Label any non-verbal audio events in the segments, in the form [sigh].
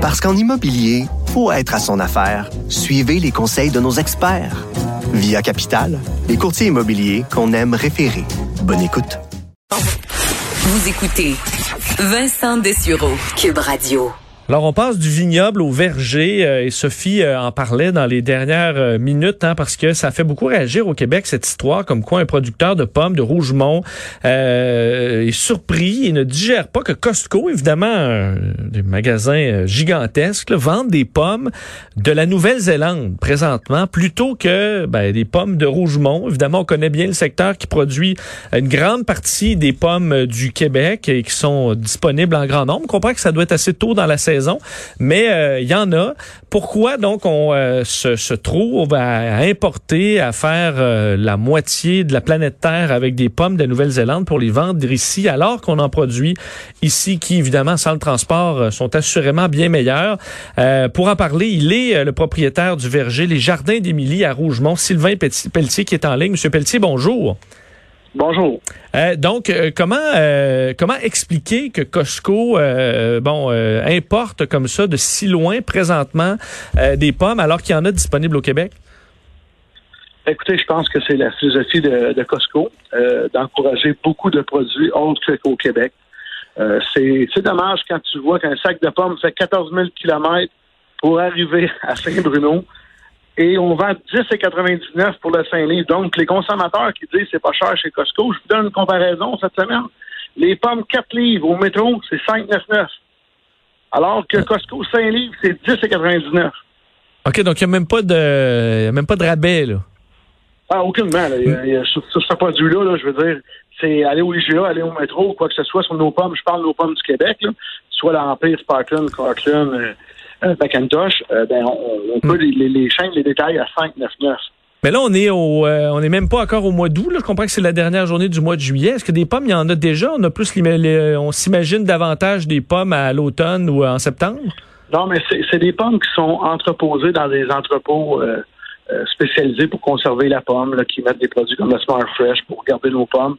Parce qu'en immobilier, faut être à son affaire. Suivez les conseils de nos experts. Via Capital, les courtiers immobiliers qu'on aime référer. Bonne écoute. Vous écoutez Vincent Dessureau, Cube Radio. Alors, on passe du vignoble au verger euh, et Sophie euh, en parlait dans les dernières euh, minutes hein, parce que ça fait beaucoup réagir au Québec cette histoire comme quoi un producteur de pommes de Rougemont est surpris et ne digère pas que Costco, évidemment, des magasins gigantesques, vendent des pommes de la Nouvelle-Zélande présentement plutôt que ben, des pommes de Rougemont. Évidemment, on connaît bien le secteur qui produit une grande partie des pommes du Québec et qui sont disponibles en grand nombre. On comprend que ça doit être assez tôt dans la saison mais il euh, y en a. Pourquoi donc on euh, se, trouve à, importer, à faire euh, la moitié de la planète Terre avec des pommes de Nouvelle-Zélande pour les vendre ici, alors qu'on en produit ici, qui évidemment sans le transport sont assurément bien meilleurs? pour en parler, il est le propriétaire du verger Les Jardins d'Émilie à Rougemont, Sylvain Pelletier qui est en ligne. Monsieur Pelletier, bonjour. Bonjour. Euh, donc, euh, comment euh, comment expliquer que Costco bon importe comme ça de si loin présentement des pommes alors qu'il y en a disponibles au Québec? Écoutez, je pense que c'est la philosophie de, Costco d'encourager beaucoup de produits autres qu'au Québec. c'est dommage quand tu vois qu'un sac de pommes fait 14 000 kilomètres pour arriver [laughs] à Saint-Bruno et on vend 10,99 pour le 5 livres. Donc, les consommateurs qui disent c'est pas cher chez Costco, je vous donne une comparaison cette semaine. Les pommes 4 livres au métro, c'est 5,99. Alors que Costco 5 livres, c'est 10,99. OK, donc il n'y a même pas de a même pas de rabais, là. Ah, aucunement. Là. sur, ce produit-là, je veux dire, c'est aller au IGA, aller au métro, quoi que ce soit sur nos pommes. Je parle de nos pommes du Québec, là, soit l'Empire, Sparkland, Corkland, euh, Macintosh, euh, ben, on, peut les, les, chaînes, les détails à 5, 9, 9. Mais là, on est au, euh, on est même pas encore au mois d'août. Je comprends que c'est la dernière journée du mois de juillet. Est-ce que des pommes, il y en a déjà? On a plus, on s'imagine davantage des pommes à l'automne ou en septembre? Non, mais c'est des pommes qui sont entreposées dans des entrepôts spécialisés pour conserver la pomme, là, qui mettent des produits comme le Smart Fresh pour garder nos pommes.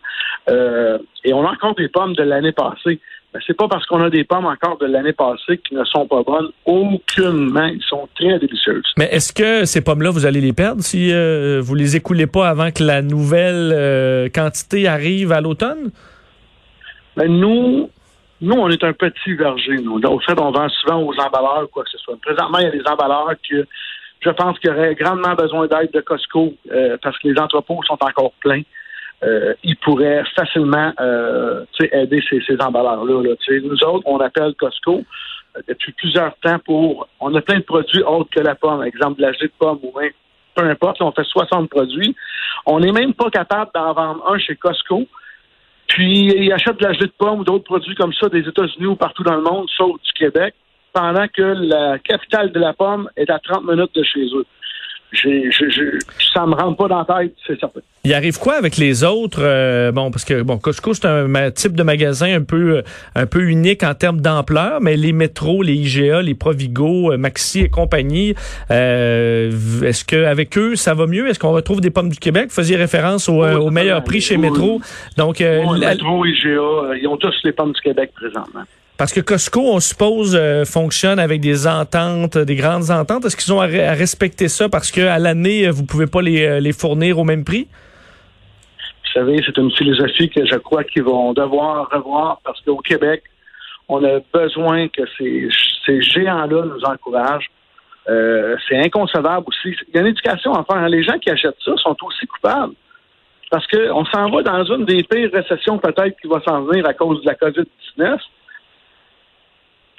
et on a encore des pommes de l'année passée. Ben, c'est pas parce qu'on a des pommes encore de l'année passée qui ne sont pas bonnes. Aucunement. Ils sont très délicieuses. Mais est-ce que ces pommes-là, vous allez les perdre si euh, vous les écoulez pas avant que la nouvelle euh, quantité arrive à l'automne? Ben, nous, nous, on est un petit verger, nous. Au fait, on vend souvent aux emballeurs, quoi que ce soit. Présentement, il y a des emballeurs qui, je pense, qui auraient grandement besoin d'aide de Costco euh, parce que les entrepôts sont encore pleins. Euh, ils pourraient facilement euh, aider ces, ces emballeurs-là. Là. Nous autres, on appelle Costco euh, depuis plusieurs temps pour... On a plein de produits autres que la pomme, exemple de la gelée de pomme ou même peu importe, on fait 60 produits. On n'est même pas capable d'en vendre un chez Costco. Puis ils achètent de la gelée de pomme ou d'autres produits comme ça des États-Unis ou partout dans le monde, sauf du Québec, pendant que la capitale de la pomme est à 30 minutes de chez eux je, je, ça me rentre pas dans la tête, c'est certain. Il arrive quoi avec les autres? Euh, Bon, parce que bon, Costco c'est un type de magasin un peu euh, un peu unique en termes d'ampleur, mais les métros, les IGA, les Provigo, euh, Maxi et compagnie, est-ce que avec eux ça va mieux? Est-ce qu'on retrouve des pommes du Québec? Vous faisiez référence au, au meilleur prix chez Métro. Donc, Métro, IGA, ils ont tous les pommes du Québec présentement. Parce que Costco, on suppose, euh, fonctionne avec des ententes, des grandes ententes. Est-ce qu'ils ont à, respecter ça parce qu'à l'année, vous pouvez pas les, euh, les fournir au même prix? Vous savez, c'est une philosophie que je crois qu'ils vont devoir revoir parce qu'au Québec, on a besoin que ces, ces géants-là nous encouragent. Euh, c'est inconcevable aussi. Il y a une éducation à faire. Les gens qui achètent ça sont aussi coupables. Parce qu'on s'en va dans une des pires récessions peut-être qui va s'en venir à cause de la COVID-19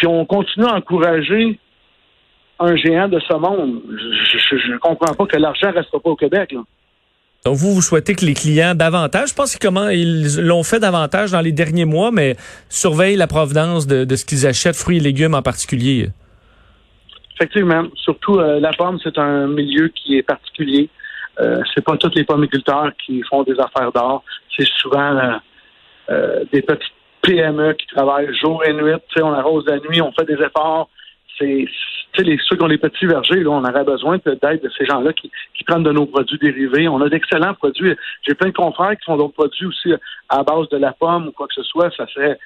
puis on continue à encourager un géant de ce monde. Je ne comprends pas que l'argent ne restera pas au Québec. Donc, vous, vous souhaitez que les clients davantage, je pense comment ils l'ont fait davantage dans les derniers mois, mais surveillent la provenance de, ce qu'ils achètent, fruits et légumes en particulier. Effectivement. Surtout, euh, la pomme, c'est un milieu qui est particulier. Euh, c'est pas tous les pommiculteurs qui font des affaires d'or. C'est souvent euh, euh, des petites PME qui travaillent jour et nuit. on arrose la nuit, on fait des efforts. C'est les, ceux qui ont les petits vergers, là, on aurait besoin d'aide de ces gens-là qui, prennent de nos produits dérivés. On a d'excellents produits. J'ai plein de confrères qui font d'autres produits aussi à base de la pomme ou quoi que ce soit. Ça serait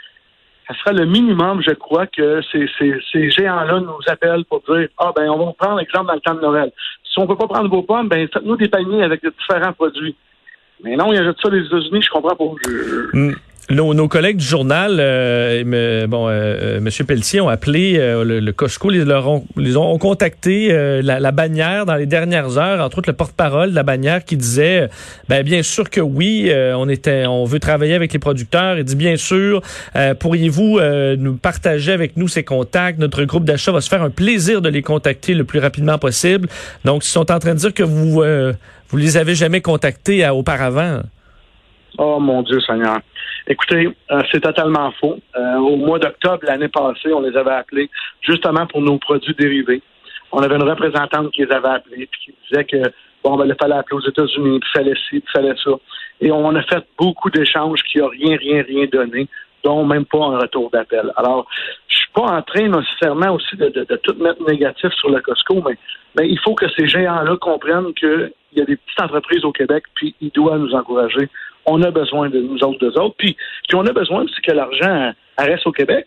ça serait le minimum, je crois, que ces, ces, géants-là nous appellent pour dire Ah ben on va prendre l'exemple dans le temps de Noël. Si on peut pas prendre vos pommes, ben faites-nous des paniers avec de différents produits. Mais non, il y a ça les États-Unis, je comprends pas. Mm. Nos, collègues du journal, euh, bon, euh, euh, Monsieur Pelletier, ont appelé le, Costco, les, leur ont, les ont contacté la, bannière dans les dernières heures, entre autres le porte-parole de la bannière qui disait, ben bien sûr que oui, on était, on veut travailler avec les producteurs. Il dit bien sûr, pourriez-vous nous partager avec nous ces contacts? Notre groupe d'achat va se faire un plaisir de les contacter le plus rapidement possible. Donc, ils sont en train de dire que vous vous les avez jamais contactés auparavant. Oh mon Dieu Seigneur. Écoutez, euh, c'est totalement faux. Euh, au mois d'octobre l'année passée, on les avait appelés justement pour nos produits dérivés. On avait une représentante qui les avait appelés puis qui disait que bon, ben, il fallait appeler aux États-Unis, puis fallait ci, puis fallait ça. Et on a fait beaucoup d'échanges qui n'ont rien, rien, rien donné, dont même pas un retour d'appel. Alors, je suis pas en train nécessairement aussi de, de, tout mettre négatif sur le Costco, mais, mais il faut que ces géants-là comprennent qu'il y a des petites entreprises au Québec, puis ils doivent nous encourager on a besoin de nous autres, deux autres. Puis, puis on a besoin aussi que l'argent reste au Québec.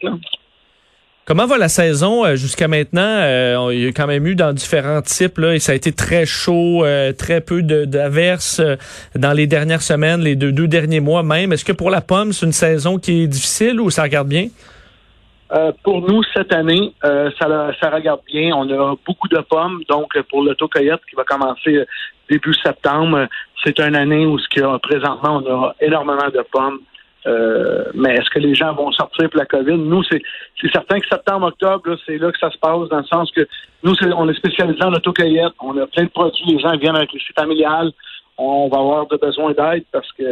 Comment va la saison euh, jusqu'à maintenant? Euh, il y a quand même eu dans différents types, là, ça a été très chaud, euh, très peu d'averses dans les dernières semaines, les deux derniers mois même. Est-ce que pour la pomme, c'est une saison qui est difficile ou ça regarde bien? Pour nous, cette année, ça, ça regarde bien. On a beaucoup de pommes. Donc, pour l'autocueillette qui va commencer début septembre, c'est une année où ce qu'il présentement, on a énormément de pommes. Euh, mais est-ce que les gens vont sortir pour la COVID? Nous, c'est, certain que septembre, octobre, c'est là que ça se passe, dans le sens que nous, on est spécialisé en autocueillette. On a plein de produits, les gens viennent avec les sites familiales. On va avoir de besoin d'aide parce que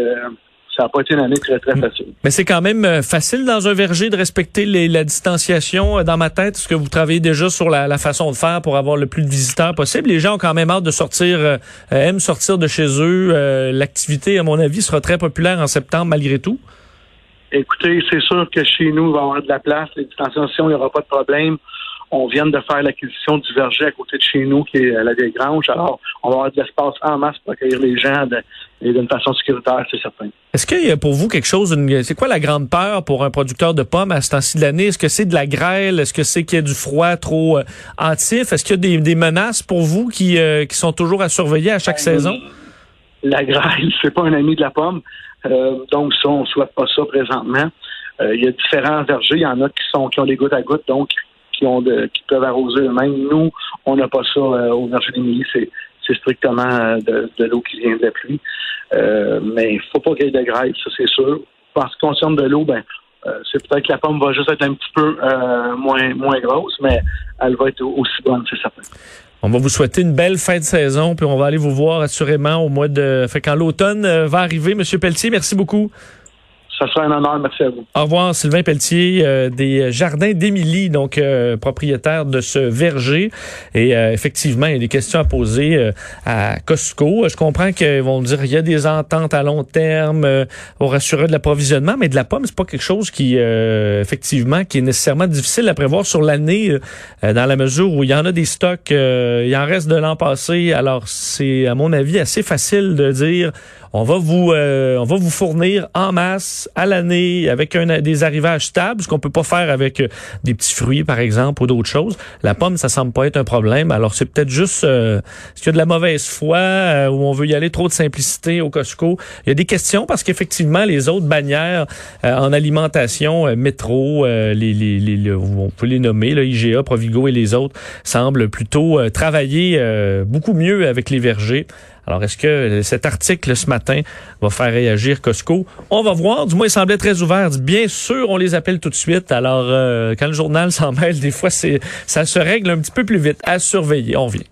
ça n'a pas été une année très, très facile. Mais c'est quand même euh, facile dans un verger de respecter la distanciation. Euh, dans ma tête, est-ce que vous travaillez déjà sur la, façon de faire pour avoir le plus de visiteurs possible? Les gens ont quand même hâte de sortir, euh, aiment sortir de chez eux. L'activité, à mon avis, sera très populaire en septembre malgré tout. Écoutez, c'est sûr que chez nous, il va y avoir de la place. Les distanciations, il n'y aura pas de problème on vient de faire l'acquisition du verger à côté de chez nous, qui est à la vieille grange. Alors, on va avoir de l'espace en masse pour accueillir les gens d'une façon sécuritaire, c'est certain. Est-ce qu'il y a pour vous quelque chose, c'est quoi la grande peur pour un producteur de pommes à ce temps-ci de l'année? Est-ce que c'est de la grêle? Est-ce que c'est qu'il y a du froid trop euh, hâtif? Est-ce qu'il y a des, menaces pour vous qui, euh, qui sont toujours à surveiller à chaque ben, saison? La grêle, [laughs] c'est pas un ami de la pomme. Euh, donc, ça, on souhaite pas ça présentement. il y a différents vergers. Il y en a qui sont qui ont des gouttes à gouttes, donc qui qui peuvent arroser eux-mêmes. Nous, on n'a pas ça euh, au verger des c'est c'est strictement euh, de, l'eau qui vient de la pluie. Euh, mais il faut pas qu'il y ait de grêle, ça c'est sûr. Parce qu'on concerne de l'eau, ben c'est peut-être que la pomme va juste être un petit peu moins moins grosse, mais elle va être aussi bonne, c'est certain. On va vous souhaiter une belle fin de saison, puis on va aller vous voir assurément au mois de. Fait quand l'automne va arriver, Monsieur Pelletier, merci beaucoup. Ça sera un honneur. Merci à vous. Au revoir, Sylvain Pelletier, euh, des Jardins d'Émilie, donc euh, propriétaire de ce verger. Et euh, effectivement, il y a des questions à poser à Costco. Je comprends qu'ils vont dire qu'il y a des ententes à long terme pour assurer de l'approvisionnement, mais de la pomme, c'est pas quelque chose qui, effectivement, qui est nécessairement difficile à prévoir sur l'année, dans la mesure où il y en a des stocks, il en reste de l'an passé. Alors, c'est, à mon avis, assez facile de dire on va vous on va vous fournir en masse à l'année avec un, des arrivages stables, ce qu'on peut pas faire avec euh, des petits fruits, par exemple, ou d'autres choses. La pomme, ça semble pas être un problème. Alors, c'est peut-être juste euh, qu'il y a de la mauvaise foi euh, où on veut y aller trop de simplicité au Costco? Il y a des questions parce qu'effectivement, les autres bannières en alimentation, métro, les, les, les, on peut les nommer, là, IGA, Provigo et les autres, semblent plutôt travailler beaucoup mieux avec les vergers. Alors, est-ce que cet article ce matin va faire réagir Costco? On va voir. Du moins, il semblait très ouvert. Bien sûr, on les appelle tout de suite. Alors, euh, quand le journal [laughs] s'en mêle, des fois, ça se règle un petit peu plus vite. À surveiller. On vient.